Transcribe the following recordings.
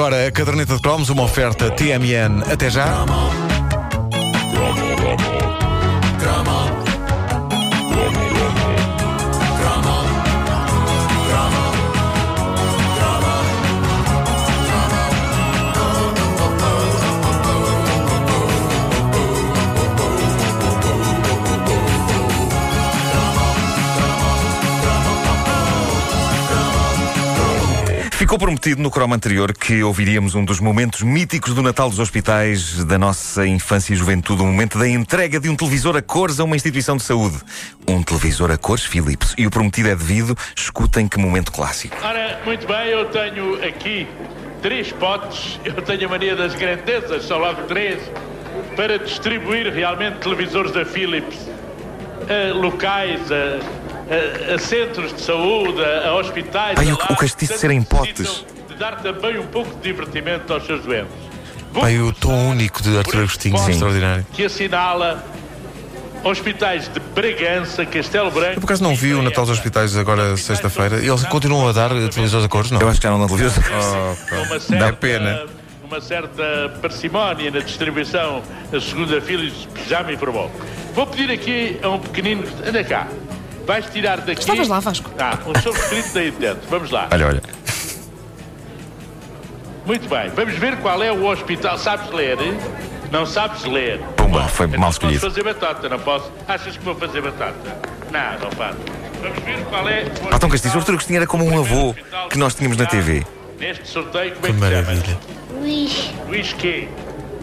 Agora a caderneta de cromos, uma oferta TMN. Até já. Ficou prometido no croma anterior que ouviríamos um dos momentos míticos do Natal dos Hospitais da nossa infância e juventude, o momento da entrega de um televisor a cores a uma instituição de saúde. Um televisor a cores Philips. E o prometido é devido, escutem que momento clássico. Ora, muito bem, eu tenho aqui três potes, eu tenho a mania das grandezas, só logo três, para distribuir realmente televisores da Philips a locais, a, a, a centros de saúde, a, a hospitais. Pai, a o- o lares, castiço de que serem potes. De dar também um pouco de divertimento aos seus doentes. Vou Pai, o tom único de Arthur por Agostinho, pote extraordinário. Que assinala hospitais de Bragança, Castelo Branco. Eu por acaso não vi o Natal dos Hospitais agora sexta-feira. Eles continuam a dar televisores a cores, não? Eu acho que já não na televisão. uma certa, Dá pena. Uma certa parcimónia na distribuição, a segunda Philips já me informou. Vou pedir aqui a um pequenino. Anda cá. Vais tirar daqui. Estavas lá, Vasco. Ah, um sobrescrito daí de dentro. Vamos lá. Olha, olha. Muito bem. Vamos ver qual é o hospital. Sabes ler? Não sabes ler. Pumba, foi então mal Posso escolhido. fazer batata, não posso? Achas que vou fazer batata? Não, não faço. Vamos ver qual é. o Ah, então Castilho, o Agostinho era como um avô que nós tínhamos na TV. Neste sorteio, como Que é que chamas? maravilha. Luís, Luís quê?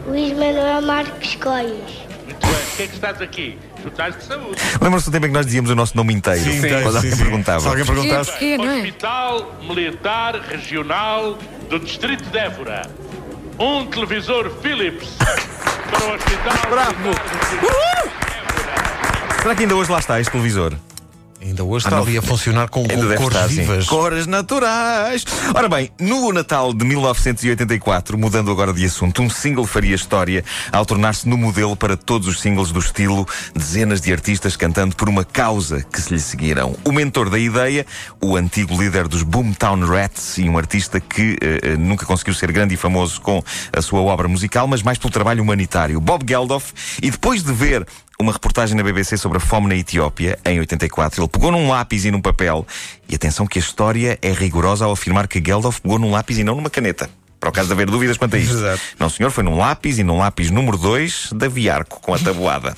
Luís Manuel Marques Coias. Muito bem. O que é que estás aqui? Estás de saúde. Lembram-se do tempo em que nós dizíamos o nosso nome inteiro? Sim, sim, Quando sim, alguém sim. perguntava. Se alguém perguntasse. Porquê, não é? Hospital Militar Regional do Distrito de Évora. Um televisor Philips para o Hospital Bravo. Militar Regional de Évora. Será que ainda hoje lá está este televisor? Ainda hoje está Ah, não. ali a funcionar com, com cores estar, sim. vivas. Cores naturais. Ora bem, no Natal de 1984, mudando agora de assunto, um single faria história ao tornar-se no modelo para todos os singles do estilo, dezenas de artistas cantando por uma causa que se lhe seguiram. O mentor da ideia, o antigo líder dos Boomtown Rats e um artista que eh, eh, nunca conseguiu ser grande e famoso com a sua obra musical, mas mais pelo trabalho humanitário, Bob Geldof, e depois de ver uma reportagem na BBC sobre a fome na Etiópia, em 84. Ele pegou num lápis e num papel. E atenção que a história é rigorosa ao afirmar que Geldof pegou num lápis e não numa caneta. Para o caso de haver dúvidas quanto a isto. Exato. Não, senhor, foi num lápis e num lápis número 2 da Viarco, com a tabuada.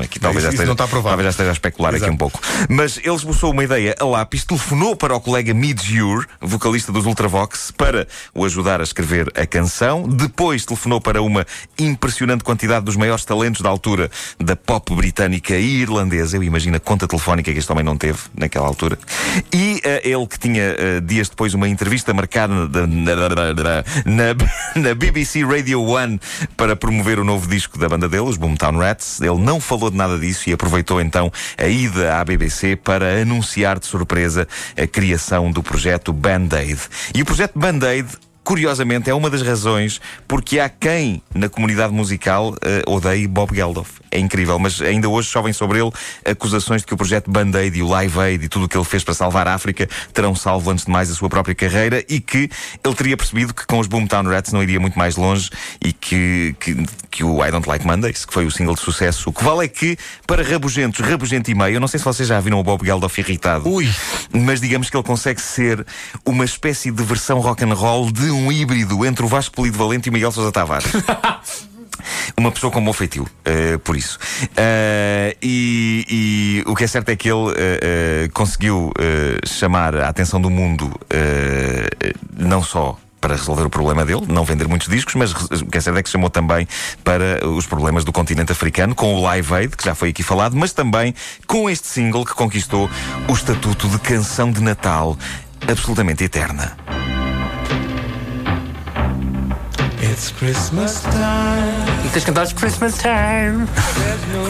Não, aqui talvez, isso- já, esteja, talvez já esteja a especular Exato. aqui um pouco. Mas ele esboçou uma ideia a lápis, telefonou para o colega Midge Ure, vocalista dos Ultravox, para o ajudar a escrever a canção. Depois telefonou para uma impressionante quantidade dos maiores talentos da altura da pop britânica e irlandesa. Eu imagino a conta telefónica que este homem não teve naquela altura. E eh, ele que tinha eh, dias depois uma entrevista marcada na, na- na- na BBC Radio 1 para promover o novo disco da banda dele, os Boomtown Rats. Ele não falou de nada disso e aproveitou então a ida à BBC para anunciar de surpresa a criação do projeto Band-Aid. E o projeto Band-Aid Curiosamente, é uma das razões porque há quem na comunidade musical eh, odeie Bob Geldof. É incrível, mas ainda hoje chovem sobre ele acusações de que o projeto Band-Aid e o Live Aid e tudo o que ele fez para salvar a África terão salvo antes de mais a sua própria carreira e que ele teria percebido que com os Boomtown Rats não iria muito mais longe e que, que, que o I Don't Like Mondays, que foi o single de sucesso, o que vale é que, para rabugentos, rabugento e meio, eu não sei se vocês já viram o Bob Geldof irritado. Ui. Mas digamos que ele consegue ser uma espécie de versão rock and roll de um híbrido entre o Vasco Polido Valente e o Miguel Sousa Tavares. Uma pessoa com bom feitio, eh, por isso. Eh, e, e o que é certo é que ele eh, conseguiu chamar a atenção do mundo não só para resolver o problema dele, não vender muitos discos, mas o que é certo é que chamou também para os problemas do continente africano, com o Live Aid, que já foi aqui falado, mas também com este single que conquistou o estatuto de canção de Natal absolutamente eterna. It's Christmas time. E tens cantares Christmas Time.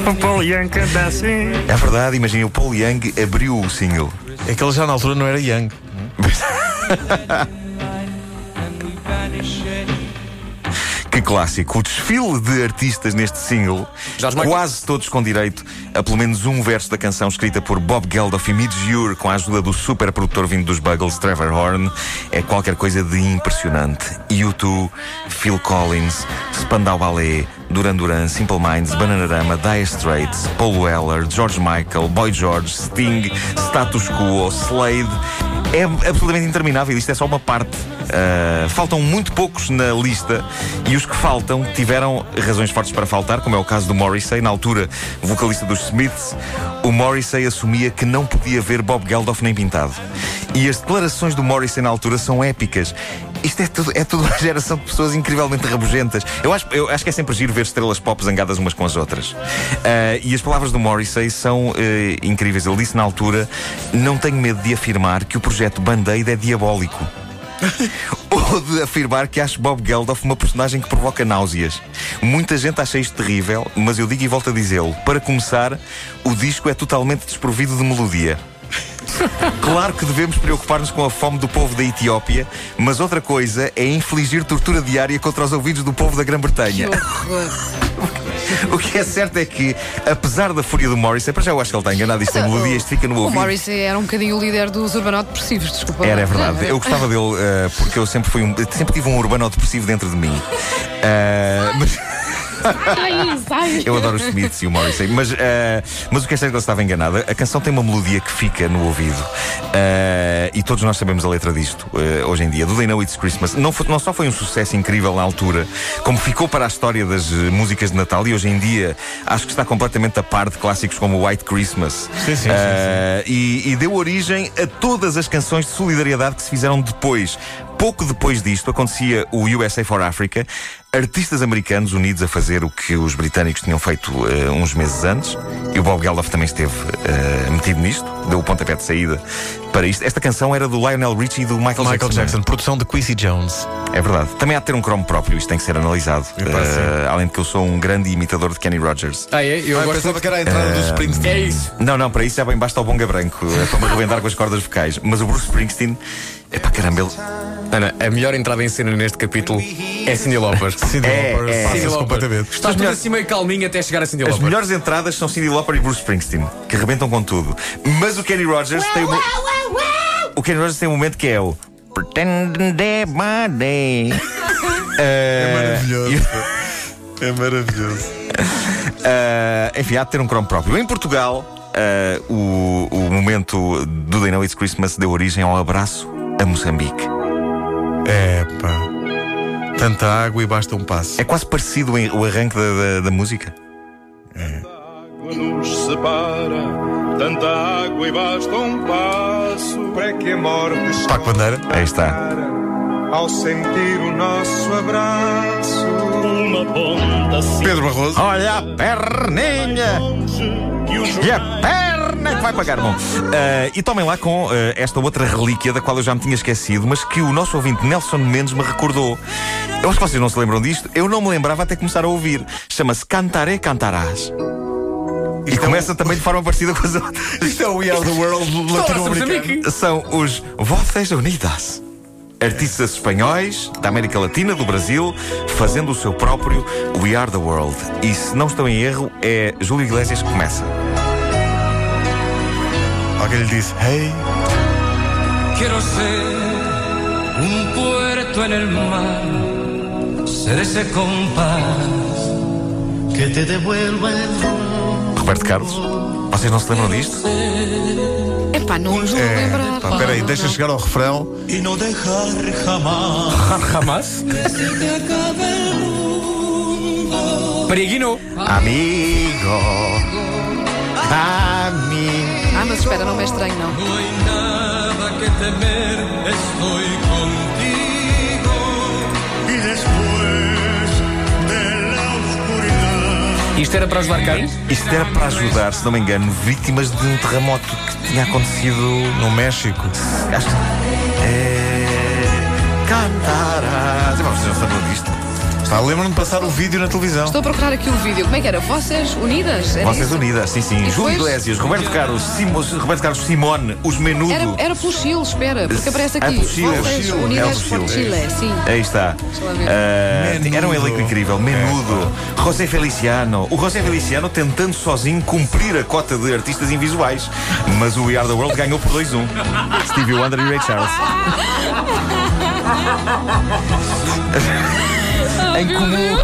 O Paul Young canta assim. É verdade, imaginem, o Paul Young abriu o single. É que ele já na altura não era Young. Que clássico. O desfile de artistas neste single, Michael. quase todos com direito a pelo menos um verso da canção escrita por Bob Geldof e Midge Ure com a ajuda do super produtor vindo dos Buggles, Trevor Horn, é qualquer coisa de impressionante. U2, Phil Collins, Spandau Ballet, Duran Duran, Simple Minds, Bananarama, Dire Straits, Paul Weller, George Michael, Boy George, Sting, Status Quo, Slade. É absolutamente interminável, isto é só uma parte. Uh, faltam muito poucos na lista e os que faltam tiveram razões fortes para faltar, como é o caso do Morrissey, na altura vocalista dos Smiths. O Morrissey assumia que não podia ver Bob Geldof nem pintado. E as declarações do Morrissey na altura são épicas. Isto é tudo, é tudo uma geração de pessoas incrivelmente rabugentas. Eu acho, eu acho que é sempre giro ver estrelas pop zangadas umas com as outras. Uh, e as palavras do Morrissey são uh, incríveis. Ele disse na altura: Não tenho medo de afirmar que o projeto Band-Aid é diabólico. Ou de afirmar que acho Bob Geldof uma personagem que provoca náuseas. Muita gente acha isto terrível, mas eu digo e volto a dizê-lo. Para começar, o disco é totalmente desprovido de melodia. Claro que devemos preocupar-nos com a fome do povo da Etiópia, mas outra coisa é infligir tortura diária contra os ouvidos do povo da Grã-Bretanha. O que é certo é que, apesar da fúria do Morrissey, para já eu acho que ele está enganado, isto é melodia, isto fica no O ouvido. Morrissey era um bocadinho o líder dos urbano-depressivos, desculpa. Era, é verdade. Eu gostava dele eh, porque eu sempre fui um, sempre tive um urbano depressivo dentro de mim. Eh, mas eu adoro os Smiths e o Morrissey, mas, eh, mas o que é certo é que ele estava enganado. A canção tem uma melodia que fica no ouvido Eh, e todos nós sabemos a letra disto eh, hoje em dia. Do They Know It's Christmas não, foi- não só foi um sucesso incrível na altura, como ficou para a história das músicas de Natal e hoje em dia acho que está completamente a par de clássicos como White Christmas. Sim, sim, sim, e, e deu origem a todas as canções de solidariedade que se fizeram depois. Pouco depois disto acontecia o USA for Africa, artistas americanos unidos a fazer o que os britânicos tinham feito eh, uns meses antes, e o Bob Geldof também esteve eh, metido nisto, deu o pontapé de saída para isto. Esta canção era do Lionel Richie e do Michael, Michael Jackson, produção de Quincy Jones. É verdade. Também há de ter um cromo próprio, isto tem que ser analisado. Eh, além de que eu sou um grande imitador de Kenny Rogers. Ah, é? Eu Ah, gosto. pensava que era a entrada do Springsteen. É isso. Não, não, para isso já bem basta o bonga branco, é para me arrebentar com as cordas vocais. Mas o Bruce Springsteen, é para caramba, ele. Ana, a melhor entrada em cena neste capítulo é Cindy Lauper. Cindy É, Lauper, é. passa-se Cindy completamente. Está tudo assim meio calminho até chegar a Cindy As Lauper. melhores entradas são Cyndi Lauper e Bruce Springsteen, que arrebentam com tudo. Mas o Kenny Rogers tem um... O Kenny Rogers tem um momento que é o Pretending Day by Day. É maravilhoso. É maravilhoso. Uh, enfim, há de ter um cromo próprio. Em Portugal, uh, o, o momento do They Know It's Christmas deu origem ao abraço a Moçambique. É pá. Tanta água e basta um passo. É quase parecido em- o arranque da, da- da música. água nos separa, tanta água e basta um passo para que a morte Paco Bandeira. Aí está. ao sentir o nosso abraço. Uma ponta Pedro Barroso. Olha a perninha! E a perna que vai pagar, bom. Uh, e tomem lá com uh, esta outra relíquia da qual eu já me tinha esquecido, mas que o nosso ouvinte Nelson Mendes me recordou. Eu acho que vocês não se lembram disto. Eu não me lembrava até começar a ouvir. Chama-se Cantaré Cantarás. E começa também de forma parecida com as outras. Isto é o We Are the World latino-americano. Moçambique. São os Voces Unidas. Artistas espanhóis da América Latina, do Brasil, fazendo o seu próprio We Are the World. E se não estou em erro, é Júlio Iglesias que começa. Lhe disse: Hey, Quiero ser un puerto en el mar, ser ese compás que te devuelva el rumbo. Roberto Carlos. Vocês não se lembram disto? Epá, não vou é. lembrar. Pá, peraí, deixa chegar ao refrão. Y no dejar jamás Hamas. que se te acabe el mundo. Pariguino. Amigo. Amigo. Ah, mas espera, não me é estranho, não. No hay nada que temer, estoy contigo. Y después de la oscuridad. Isto era para ajudar quem? Isto era para ajudar, se não me engano, vítimas de um terremoto que tinha acontecido No México. Acho que. É. Cantarás. É, mas vocês não sabem disto? Pá, lembram-me de passar o vídeo na televisão. Estou a procurar aqui o vídeo. Como é que era? Vocês Unidas? Era Vocês isso? Unidas, sim, sim. E Júlio depois- Iglesias, Roberto Carlos, Simo- Roberto Carlos Simone, os Menudo. Era, era pelo Chile, espera, porque aparece É aqui. pelo Chile, Vocês Chile. É Unidas pelo por Chile. Chile, sim. Aí está. Menudo. era um elenco incrível. Menudo. José Feliciano. O José Feliciano tentando sozinho cumprir a cota de artistas invisuais. Mas o We Are the World ganhou por 2-1. Stevie Wonder e Ray Charles. em, comum,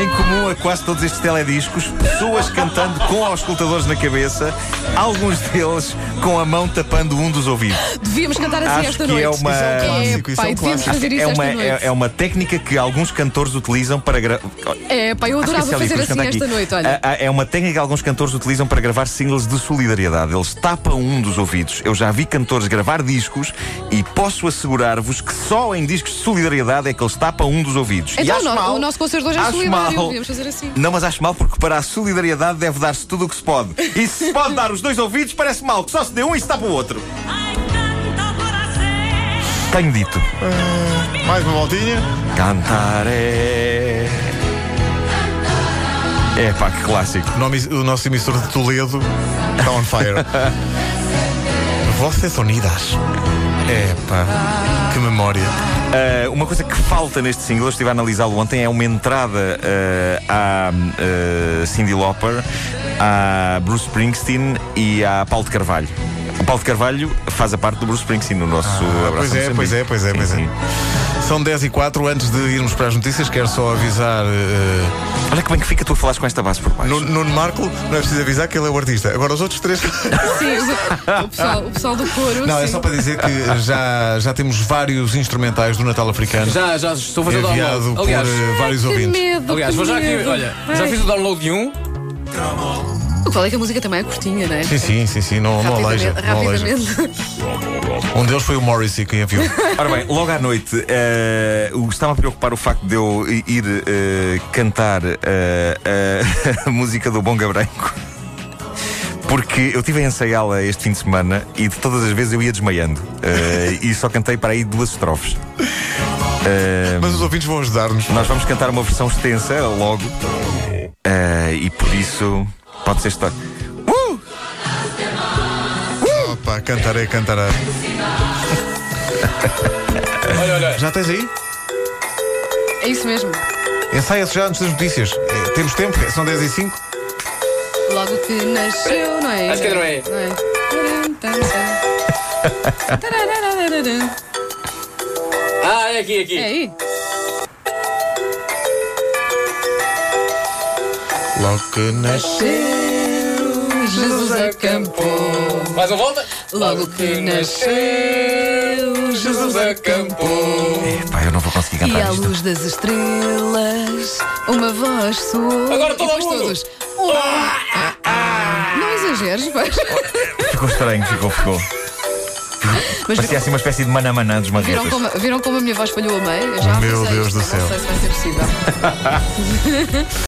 em comum a quase todos estes telediscos, pessoas cantando com auscultadores na cabeça, alguns deles com a mão tapando um dos ouvidos. Devíamos cantar assim Acho esta que noite. é uma- Isso é um clássico, isso é pai, um devíamos clássico. fazer isso É uma, é, é uma técnica que alguns cantores utilizam para gravar. É, pá, eu adorava fazer assim esta noite, olha. É uma técnica que alguns cantores utilizam para gravar singles de solidariedade. Eles tapam um dos ouvidos. Eu já vi cantores gravar discos e posso assegurar-vos que só em discos de solidariedade é que eles tapam um dos ouvidos. e Então, acho o no- mal, o nosso concerto hoje é acho solidário, mal. devíamos fazer assim. Não, mas acho mal porque para a solidariedade deve dar-se tudo o que se pode. E se se pode dar os dois ouvidos, parece mal que só se dê um e se tapa o outro. Tenho dito. Mais uma voltinha. Cantar é. É pá, que clássico. O, nome- o nosso emissor de Toledo está on fire. Vocês Unidas. É pá, que memória. Uh, uma coisa que falta neste single, eu estive a analisá-lo ontem, é uma entrada uh, à uh, Cindy Lauper, à Bruce Springsteen e à Paulo de Carvalho. O Paulo de Carvalho faz a parte do Bruce Springsteen no nosso abraço. Pois é, pois é, pois é, pois Sim, é. São 10 e 4 antes de irmos para as notícias, quero só avisar. eh, Olha como é que fica tu a falares com esta base por baixo. Nuno Nuno Marco, não é preciso avisar que ele é o artista. Agora os outros três. Sim, o pessoal, o pessoal do coro. Não, é sim. só para dizer que já, já temos vários instrumentais do Natal africano Já, já estou a fazer o enviado download. por Aliás, eh, vários Que ouvintes. medo, aliás, que vou já aqui. medo. Olha, já fiz o download de um. O que vale é que a música também é curtinha, não é? Sim, sim, sim, sim, não, não aleija. Rapidamente. Não aleija. Um deles foi o Morrissey que enviou. Ora bem, logo à noite o- estava a preocupar o facto de eu ir eh, cantar eh, eh, a música do Bonga Branco. Porque eu estive a ensaiá-la este fim de semana e de todas as vezes eu ia desmaiando. E só cantei para aí duas estrofes. Mas os ouvintes vão ajudar-nos. nós vamos cantar uma versão extensa logo. E por isso pode ser história. Cantarei, cantará. Olha, olha. Já tens aí? É isso mesmo. Ensaia-se já antes das notícias. Eh, Temos tempo, são 10 e 5. Logo que nasceu, não é? Acho que não é. Não é? Ah, é aqui, aqui. É aí? Logo que nasce. Jesus acampou. Mais uma volta? Logo que nasceu, Jesus acampou. Epá, eu não vou conseguir E cantar à isto. luz das estrelas, uma voz soou. Agora todo e depois mundo. todos. Não exageres, vais. Ficou estranho, ficou, ficou. Mas Parecia assim uma espécie de manamana dos viram marretas. como, viram como a minha voz falhou a meio? Eu já Meu avisei Deus isto, do céu. Não sei se vai ser possível.